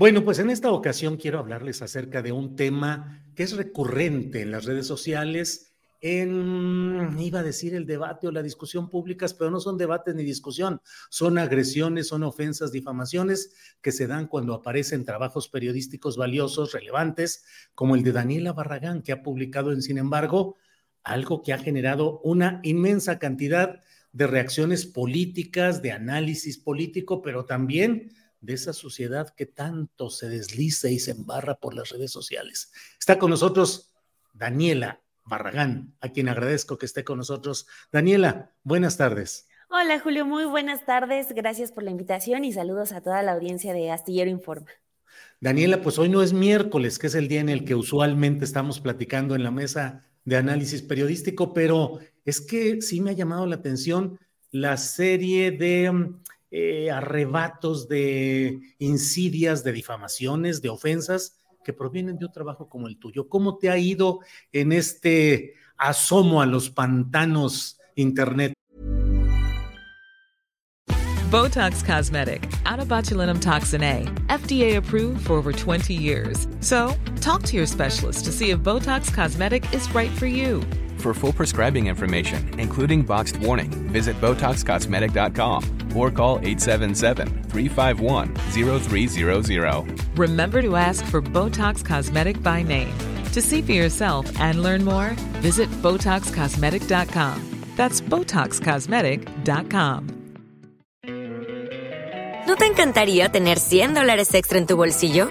Bueno, pues en esta ocasión quiero hablarles acerca de un tema que es recurrente en las redes sociales, en, iba a decir el debate o la discusión públicas, pero no son debates ni discusión, son agresiones, son ofensas, difamaciones que se dan cuando aparecen trabajos periodísticos valiosos, relevantes, como el de Daniela Barragán, que ha publicado en Sin embargo algo que ha generado una inmensa cantidad de reacciones políticas, de análisis político, pero también de esa sociedad que tanto se desliza y se embarra por las redes sociales. Está con nosotros Daniela Barragán, a quien agradezco que esté con nosotros. Daniela, buenas tardes. Hola Julio, muy buenas tardes. Gracias por la invitación y saludos a toda la audiencia de Astillero Informa. Daniela, pues hoy no es miércoles, que es el día en el que usualmente estamos platicando en la mesa de análisis periodístico, pero es que sí me ha llamado la atención la serie de mm, eh, arrebatos de insidias, de difamaciones, de ofensas que provienen de un trabajo como el tuyo. ¿Cómo te ha ido en este asomo a los pantanos internet? Botox Cosmetic, out of botulinum toxin A, FDA approved for over 20 years. So, talk to your specialist to see if Botox Cosmetic is right for you. For full prescribing information, including boxed warning, visit BotoxCosmetic.com or call 877-351-0300. Remember to ask for Botox Cosmetic by name. To see for yourself and learn more, visit BotoxCosmetic.com. That's BotoxCosmetic.com. ¿No te encantaría tener 100 dólares extra en tu bolsillo?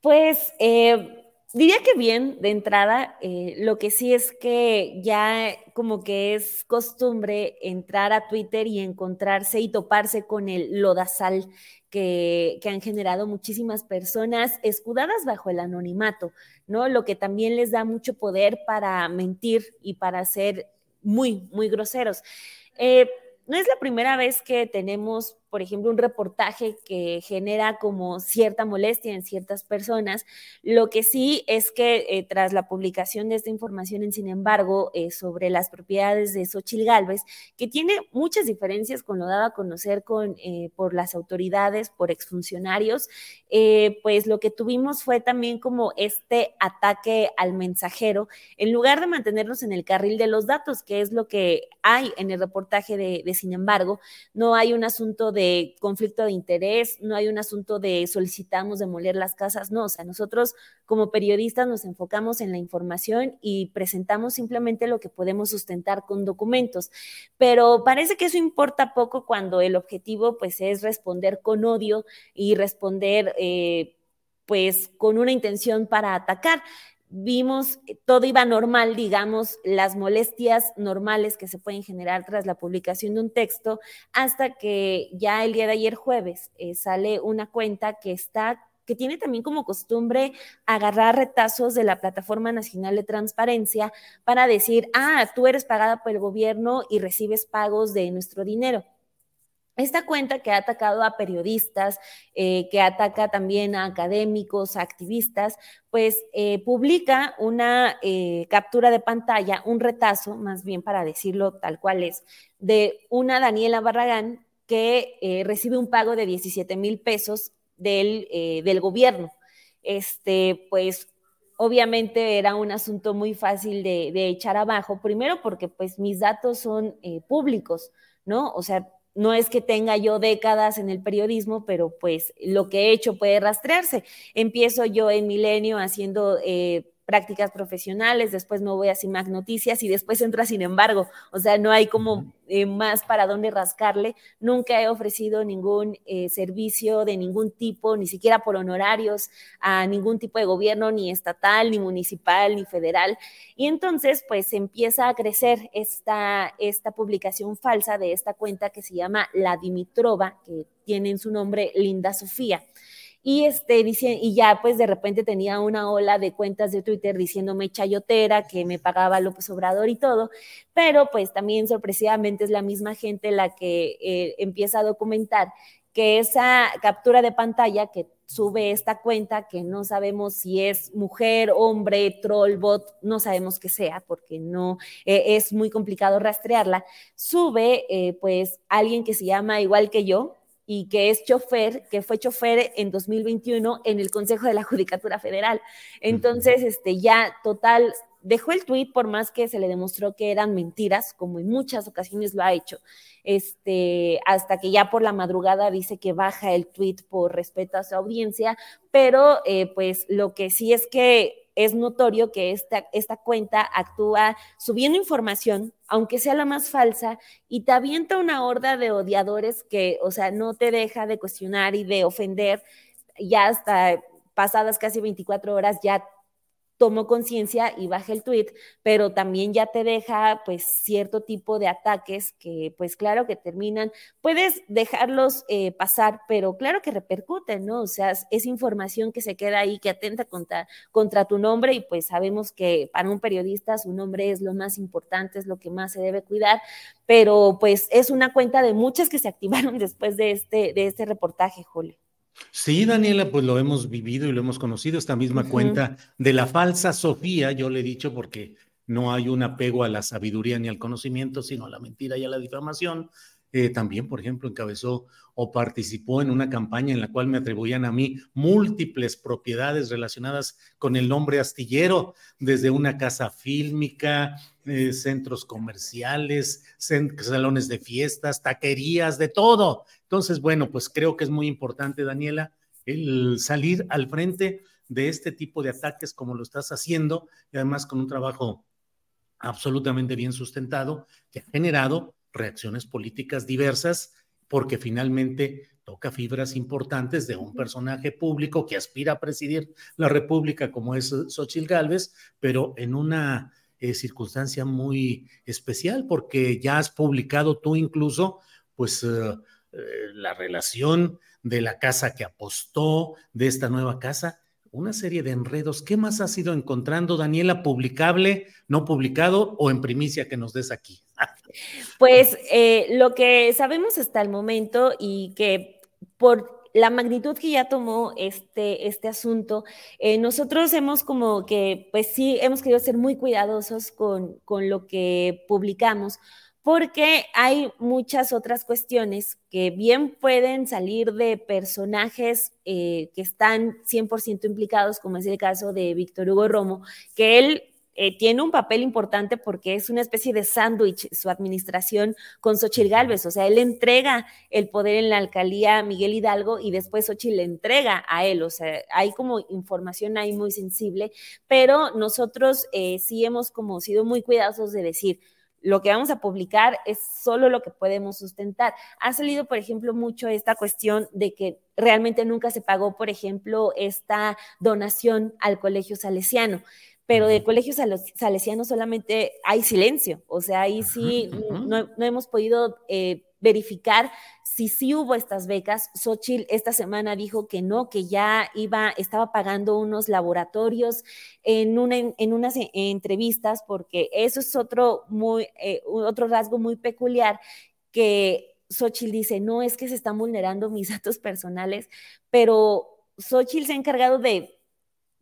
Pues eh, diría que bien de entrada, eh, lo que sí es que ya como que es costumbre entrar a Twitter y encontrarse y toparse con el lodazal que, que, han generado muchísimas personas escudadas bajo el anonimato, ¿no? Lo que también les da mucho poder para mentir y para ser muy, muy groseros. Eh, no es la primera vez que tenemos por ejemplo, un reportaje que genera como cierta molestia en ciertas personas. Lo que sí es que eh, tras la publicación de esta información, en sin embargo, eh, sobre las propiedades de Xochil Gálvez, que tiene muchas diferencias con lo dado a conocer con, eh, por las autoridades, por exfuncionarios, pues lo que tuvimos fue también como este ataque al mensajero, en lugar de mantenernos en el carril de los datos, que es lo que hay en el reportaje de, de sin embargo, no hay un asunto de de conflicto de interés, no hay un asunto de solicitamos demoler las casas, no, o sea, nosotros como periodistas nos enfocamos en la información y presentamos simplemente lo que podemos sustentar con documentos, pero parece que eso importa poco cuando el objetivo pues es responder con odio y responder eh, pues con una intención para atacar vimos todo iba normal, digamos, las molestias normales que se pueden generar tras la publicación de un texto, hasta que ya el día de ayer jueves eh, sale una cuenta que está que tiene también como costumbre agarrar retazos de la Plataforma Nacional de Transparencia para decir, ah, tú eres pagada por el gobierno y recibes pagos de nuestro dinero. Esta cuenta que ha atacado a periodistas, eh, que ataca también a académicos, a activistas, pues eh, publica una eh, captura de pantalla, un retazo, más bien para decirlo tal cual es, de una Daniela Barragán que recibe un pago de 17 mil pesos del, del gobierno. Este, pues obviamente era un asunto muy fácil de, de, echar abajo, primero porque pues mis datos son públicos, ¿no? O sea, no es que tenga yo décadas en el periodismo, pero pues lo que he hecho puede rastrearse. Empiezo yo en Milenio haciendo eh, prácticas profesionales, después me voy a CIMAC Noticias y después entra Sin embargo. O sea, no hay como eh, más para dónde rascarle. Nunca he ofrecido ningún eh, servicio de ningún tipo, ni siquiera por honorarios, a ningún tipo de gobierno, ni estatal, ni municipal, ni federal. Y entonces, pues empieza a crecer esta, esta publicación falsa de esta cuenta que se llama La Dimitrova, que tiene en su nombre Linda Sofía y este dice, y ya pues de repente tenía una ola de cuentas de Twitter diciéndome chayotera, que me pagaba López Obrador y todo, pero pues también sorpresivamente es la misma gente la que eh, empieza a documentar que esa captura de pantalla que sube esta cuenta, que no sabemos si es mujer, hombre, troll, bot, no sabemos qué sea, porque no eh, es muy complicado rastrearla, sube eh, pues alguien que se llama igual que yo, y que es chofer, que fue chofer en 2021 en el Consejo de la Judicatura Federal. Entonces, este, ya total, dejó el tuit por más que se le demostró que eran mentiras, como en muchas ocasiones lo ha hecho, este, hasta que ya por la madrugada dice que baja el tuit por respeto a su audiencia, pero eh, pues lo que sí es que es notorio que esta, esta cuenta actúa subiendo información, aunque sea la más falsa, y te avienta una horda de odiadores que, o sea, no te deja de cuestionar y de ofender, ya hasta pasadas casi 24 horas ya tomó conciencia y baja el tweet, pero también ya te deja pues cierto tipo de ataques que pues claro que terminan, puedes dejarlos eh, pasar, pero claro que repercuten, ¿no? O sea, es información que se queda ahí, que atenta contra, contra tu nombre y pues sabemos que para un periodista su nombre es lo más importante, es lo que más se debe cuidar, pero pues es una cuenta de muchas que se activaron después de este, de este reportaje, Julio. Sí, Daniela, pues lo hemos vivido y lo hemos conocido, esta misma cuenta de la falsa Sofía, yo le he dicho porque no hay un apego a la sabiduría ni al conocimiento, sino a la mentira y a la difamación. Eh, también, por ejemplo, encabezó o participó en una campaña en la cual me atribuían a mí múltiples propiedades relacionadas con el nombre astillero, desde una casa fílmica, eh, centros comerciales, salones de fiestas, taquerías, de todo. Entonces, bueno, pues creo que es muy importante, Daniela, el salir al frente de este tipo de ataques como lo estás haciendo y además con un trabajo absolutamente bien sustentado que ha generado reacciones políticas diversas, porque finalmente toca fibras importantes de un personaje público que aspira a presidir la República, como es Xochitl Gálvez, pero en una eh, circunstancia muy especial, porque ya has publicado tú incluso, pues, eh, eh, la relación de la casa que apostó, de esta nueva casa, una serie de enredos. ¿Qué más has ido encontrando, Daniela, publicable, no publicado o en primicia que nos des aquí? Pues eh, lo que sabemos hasta el momento y que por la magnitud que ya tomó este, este asunto, eh, nosotros hemos como que, pues sí, hemos querido ser muy cuidadosos con, con lo que publicamos, porque hay muchas otras cuestiones que bien pueden salir de personajes eh, que están 100% implicados, como es el caso de Víctor Hugo Romo, que él eh, tiene un papel importante porque es una especie de sándwich su administración con Xochitl Gálvez. O sea, él entrega el poder en la alcaldía a Miguel Hidalgo y después Xochitl le entrega a él. O sea, hay como información ahí muy sensible, pero nosotros eh, sí hemos como sido muy cuidadosos de decir, lo que vamos a publicar es solo lo que podemos sustentar. Ha salido, por ejemplo, mucho esta cuestión de que realmente nunca se pagó, por ejemplo, esta donación al colegio salesiano pero de colegios salesianos solamente hay silencio, o sea, ahí sí no, hemos podido eh, verificar si sí hubo estas becas. Xochitl esta semana dijo que no, que ya iba, estaba pagando unos laboratorios en, una, en unas entrevistas, porque eso es otro, muy, eh, otro rasgo muy peculiar que Xochitl dice, no es que se están vulnerando mis datos personales, pero Xochitl se ha encargado de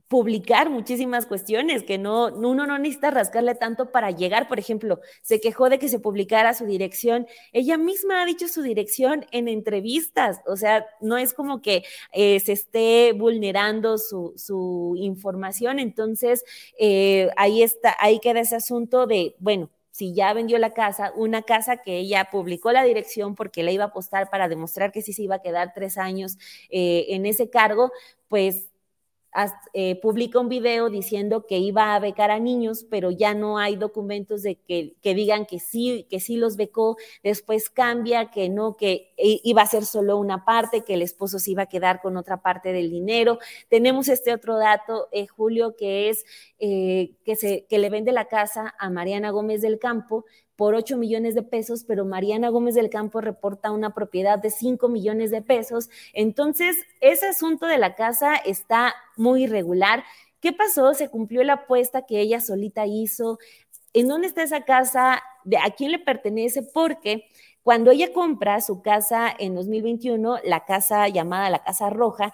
publicar muchísimas cuestiones que no, uno no necesita rascarle tanto para llegar. Por ejemplo, se quejó de que se publicara su dirección. Ella misma ha dicho su dirección en entrevistas. O sea, no es como que eh, se esté vulnerando su, su información. Entonces, eh, ahí está, ahí queda ese asunto de, bueno, si ya vendió la casa, una casa que ella publicó la dirección porque la iba a apostar para demostrar que sí se iba a quedar tres años eh, en ese cargo, pues eh, publica un video diciendo que iba a becar a niños, pero ya no hay documentos de que, que, digan que sí, que sí los becó, después cambia, que no, que iba a ser solo una parte, que el esposo se iba a quedar con otra parte del dinero. Tenemos este otro dato, eh, Julio, que es eh, que, se, que le vende la casa a Mariana Gómez del Campo, por 8 millones de pesos, pero Mariana Gómez del Campo reporta una propiedad de 5 millones de pesos. Entonces, ese asunto de la casa está muy irregular. ¿Qué pasó? Se cumplió la apuesta que ella solita hizo. ¿En dónde está esa casa? ¿De a quién le pertenece? Porque cuando ella compra su casa en 2021, la casa llamada la Casa Roja,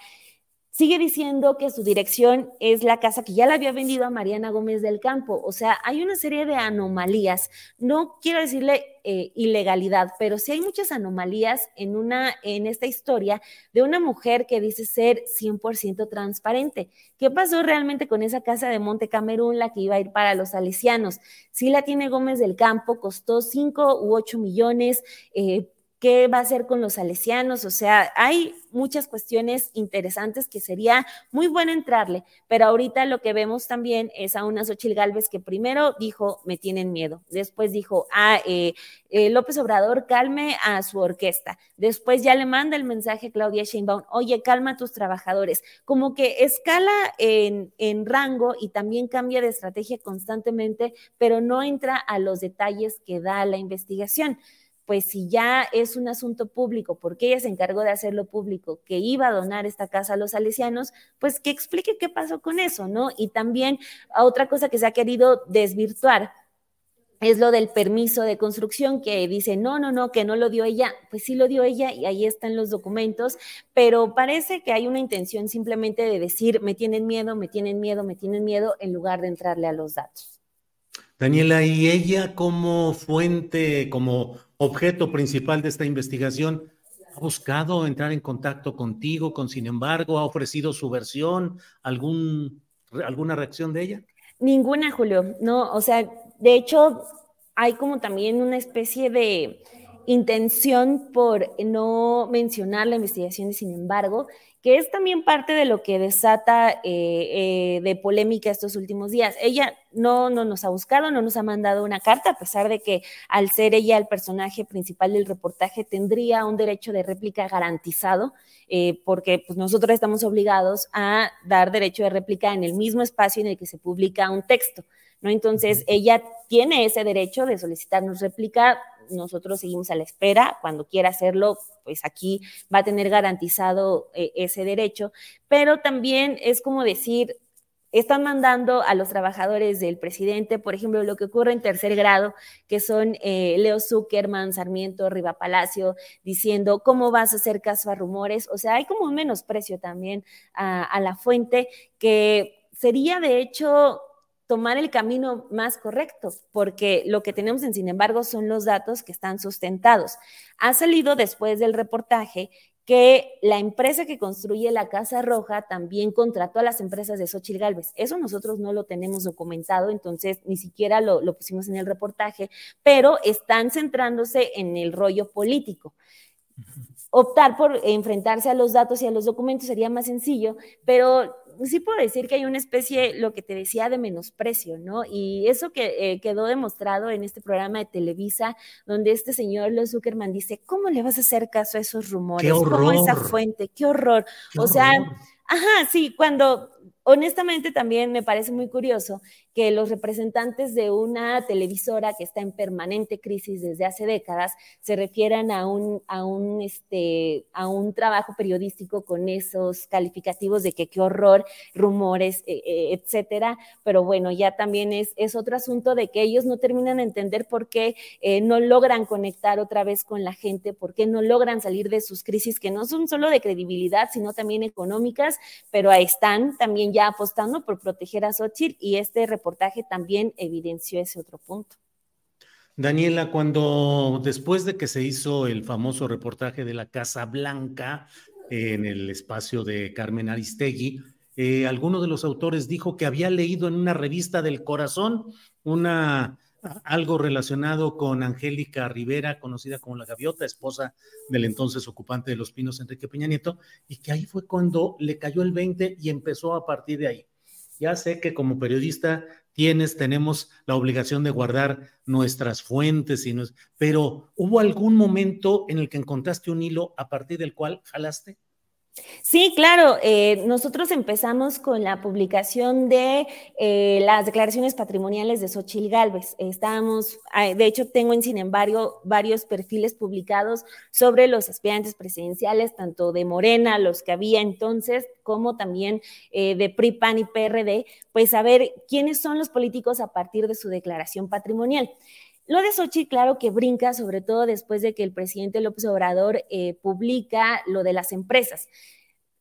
sigue diciendo que su dirección es la casa que ya la había vendido a Mariana Gómez del Campo. O sea, hay una serie de anomalías. No quiero decirle eh, ilegalidad, pero sí hay muchas anomalías en, una, en esta historia de una mujer que dice ser 100% transparente. ¿Qué pasó realmente con esa casa de Monte Camerún, la que iba a ir para los salesianos? Sí la tiene Gómez del Campo, costó 5 u 8 millones. Eh, qué va a hacer con los salesianos, o sea, hay muchas cuestiones interesantes que sería muy bueno entrarle, pero ahorita lo que vemos también es a una Xochil Gálvez que primero dijo, me tienen miedo, después dijo, ah, eh, eh, López Obrador calme a su orquesta, después ya le manda el mensaje a Claudia Sheinbaum, oye, calma a tus trabajadores, como que escala en, en rango y también cambia de estrategia constantemente, pero no entra a los detalles que da la investigación pues si ya es un asunto público, porque ella se encargó de hacerlo público, que iba a donar esta casa a los salesianos, pues que explique qué pasó con eso, ¿no? Y también otra cosa que se ha querido desvirtuar es lo del permiso de construcción que dice, no, no, no, que no lo dio ella, pues sí lo dio ella y ahí están los documentos, pero parece que hay una intención simplemente de decir, me tienen miedo, me tienen miedo, me tienen miedo, en lugar de entrarle a los datos. Daniela, ¿y ella como fuente, como objeto principal de esta investigación, ha buscado entrar en contacto contigo, con sin embargo, ha ofrecido su versión, algún, alguna reacción de ella? Ninguna, Julio. No, o sea, de hecho, hay como también una especie de intención por no mencionar la investigación y sin embargo, que es también parte de lo que desata eh, eh, de polémica estos últimos días. Ella no, no nos ha buscado, no nos ha mandado una carta, a pesar de que al ser ella el personaje principal del reportaje tendría un derecho de réplica garantizado, eh, porque pues, nosotros estamos obligados a dar derecho de réplica en el mismo espacio en el que se publica un texto. ¿no? Entonces, ella tiene ese derecho de solicitarnos réplica nosotros seguimos a la espera. Cuando quiera hacerlo, pues aquí va a tener garantizado eh, ese derecho. Pero también es como decir, están mandando a los trabajadores del presidente, por ejemplo, lo que ocurre en tercer grado, que son eh, Leo Zuckerman, Sarmiento, Riva Palacio, diciendo cómo vas a hacer caso a rumores. O sea, hay como un menosprecio también a la fuente que sería de hecho tomar el camino más correcto, porque lo que tenemos en sin embargo son los datos que están sustentados. Ha salido después del reportaje que la empresa que construye la Casa Roja también contrató a las empresas de Xochitl Galvez. Eso nosotros no lo tenemos documentado, entonces ni siquiera lo, lo pusimos en el reportaje, pero están centrándose en el rollo político optar por enfrentarse a los datos y a los documentos sería más sencillo, pero sí puedo decir que hay una especie, lo que te decía, de menosprecio, ¿no? Y eso que eh, quedó demostrado en este programa de Televisa, donde este señor Leo Zuckerman dice, ¿cómo le vas a hacer caso a esos rumores? ¡Qué horror! ¿Cómo esa fuente? ¡Qué horror! o sea, ajá, sí, cuando honestamente también me parece muy curioso que los representantes de una televisora que está en permanente crisis desde hace décadas se refieran a un, a un, este, a un trabajo periodístico con esos calificativos de que qué horror, rumores, eh, eh, etcétera. Pero bueno, ya también es, es otro asunto de que ellos no terminan de entender por qué eh, no logran conectar otra vez con la gente, por qué no logran salir de sus crisis que no son solo de credibilidad, sino también económicas, pero ahí están también ya apostando por proteger a Xochitl y este reportaje también evidenció ese otro punto. Daniela, cuando después de que se hizo el famoso reportaje de la Casa Blanca en el espacio de Carmen Aristegui, eh, alguno de los autores dijo que había leído en una revista del corazón una algo relacionado con Angélica Rivera, conocida como la Gaviota, esposa del entonces ocupante de Los Pinos, Enrique Peña Nieto, y que ahí fue cuando le cayó el 20 y empezó a partir de ahí. Ya sé que como periodista tienes, tenemos la obligación de guardar nuestras fuentes, y pero ¿hubo algún momento en el que encontraste un hilo a partir del cual jalaste? Sí, claro. Eh, nosotros empezamos con la publicación de eh, las declaraciones patrimoniales de Xochil Gálvez. Estábamos, de hecho, tengo en sin embargo varios perfiles publicados sobre los aspirantes presidenciales, tanto de Morena, los que había entonces, como también eh, de PRI, PAN y PRD, pues saber quiénes son los políticos a partir de su declaración patrimonial. Lo de Sochi, claro que brinca, sobre todo después de que el presidente López Obrador eh, publica lo de las empresas.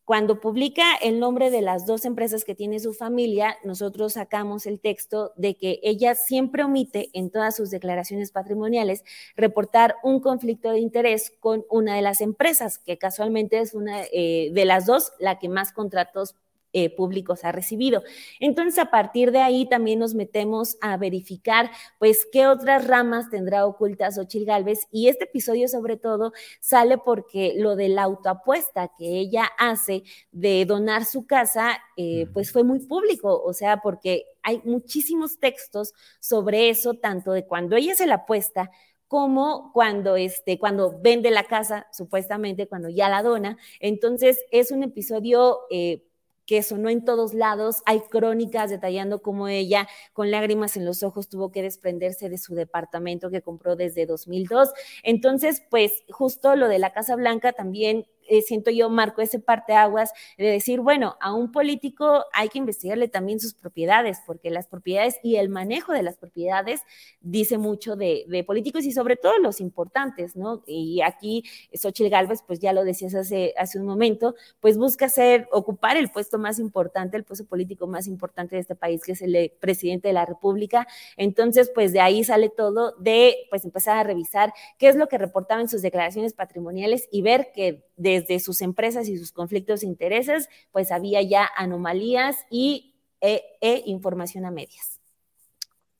Cuando publica el nombre de las dos empresas que tiene su familia, nosotros sacamos el texto de que ella siempre omite en todas sus declaraciones patrimoniales reportar un conflicto de interés con una de las empresas, que casualmente es una eh, de las dos la que más contratos eh, públicos ha recibido. Entonces, a partir de ahí también nos metemos a verificar, pues, qué otras ramas tendrá ocultas Ochil Galvez. Y este episodio, sobre todo, sale porque lo de la autoapuesta que ella hace de donar su casa, eh, pues fue muy público. O sea, porque hay muchísimos textos sobre eso, tanto de cuando ella se la apuesta, como cuando, este, cuando vende la casa, supuestamente, cuando ya la dona. Entonces, es un episodio eh, que sonó en todos lados. Hay crónicas detallando cómo ella, con lágrimas en los ojos, tuvo que desprenderse de su departamento que compró desde 2002. Entonces, pues justo lo de la Casa Blanca también eh, siento yo, marco ese parteaguas de decir, bueno, a un político hay que investigarle también sus propiedades, porque las propiedades y el manejo de las propiedades dice mucho de, políticos y sobre todo los importantes, ¿no? Y aquí Xochitl Galvez, pues ya lo decías hace, hace un momento, pues busca ser, ocupar el puesto más importante, el puesto político más importante de este país, que es el presidente de la República. Entonces, pues de ahí sale todo de, pues empezar a revisar qué es lo que reportaba en sus declaraciones patrimoniales y ver que desde sus empresas y sus conflictos de intereses, pues había ya anomalías y e, e, información a medias.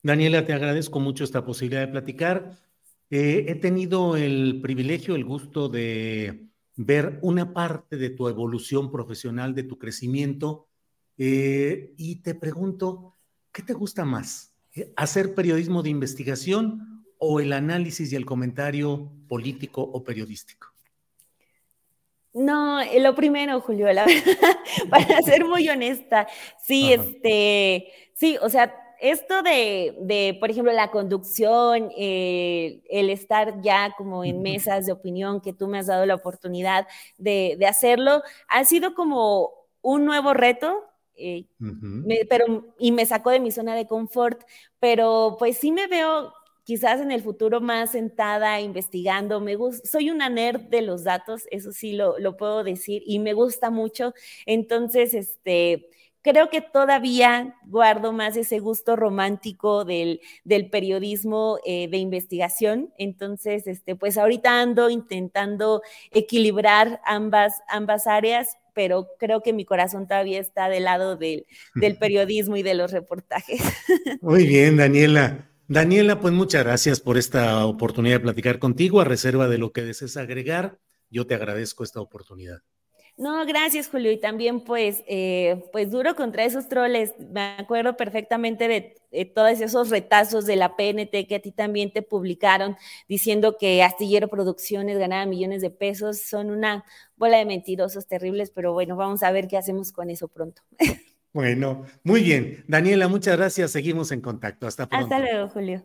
Daniela, te agradezco mucho esta posibilidad de platicar. Eh, he tenido el privilegio, el gusto de ver una parte de tu evolución profesional, de tu crecimiento, eh, y te pregunto, ¿qué te gusta más? ¿Hacer periodismo de investigación o el análisis y el comentario político o periodístico? No, eh, lo primero, Julio, la verdad, para ser muy honesta, sí, este, sí, o sea, esto de, por ejemplo, la conducción, eh, el estar ya como en mesas de opinión, que tú me has dado la oportunidad de, hacerlo, ha sido como un nuevo reto, eh, pero, y me sacó de mi zona de confort, pero pues sí me veo quizás en el futuro más sentada, investigando. Me gusta, soy una nerd de los datos, eso sí lo, lo puedo decir, y me gusta mucho. Entonces, este, creo que todavía guardo más ese gusto romántico del, del periodismo eh, de investigación. Entonces, este, pues ahorita ando intentando equilibrar ambas, ambas áreas, pero creo que mi corazón todavía está del lado del, del periodismo y de los reportajes. Muy bien, Daniela. Daniela, pues muchas gracias por esta oportunidad de platicar contigo. A reserva de lo que desees agregar, yo te agradezco esta oportunidad. No, gracias, Julio. Y también, pues, eh, pues duro contra esos troles. Me acuerdo perfectamente de, todos esos retazos de la PNT que a ti también te publicaron diciendo que Astillero Producciones ganaba millones de pesos. Son una bola de mentirosos terribles, pero bueno, vamos a ver qué hacemos con eso pronto. Bueno, muy bien. Daniela, muchas gracias. Seguimos en contacto. Hasta pronto. Hasta luego, Julio.